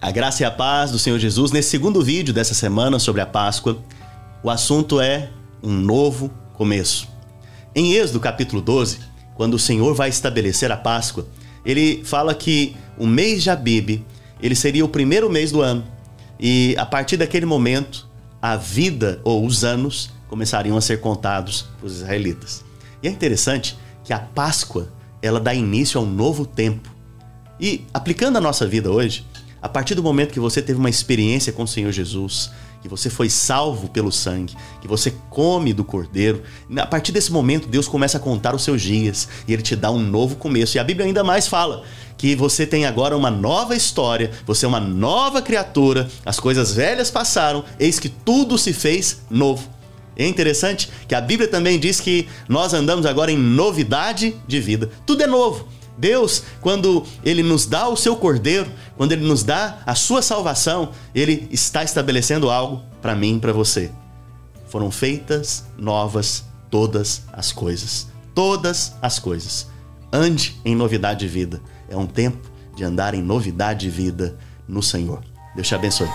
A graça e a paz do Senhor Jesus. Nesse segundo vídeo dessa semana sobre a Páscoa, o assunto é um novo começo. Em Êxodo capítulo 12, quando o Senhor vai estabelecer a Páscoa, ele fala que o mês de Abib, ele seria o primeiro mês do ano. E a partir daquele momento, a vida ou os anos começariam a ser contados para os israelitas. E é interessante que a Páscoa, ela dá início a um novo tempo. E aplicando a nossa vida hoje, a partir do momento que você teve uma experiência com o Senhor Jesus, que você foi salvo pelo sangue, que você come do cordeiro, a partir desse momento Deus começa a contar os seus dias e ele te dá um novo começo. E a Bíblia ainda mais fala que você tem agora uma nova história, você é uma nova criatura, as coisas velhas passaram, eis que tudo se fez novo. É interessante que a Bíblia também diz que nós andamos agora em novidade de vida. Tudo é novo. Deus, quando Ele nos dá o seu cordeiro, quando Ele nos dá a sua salvação, Ele está estabelecendo algo para mim e para você. Foram feitas novas todas as coisas. Todas as coisas. Ande em novidade de vida. É um tempo de andar em novidade de vida no Senhor. Deus te abençoe.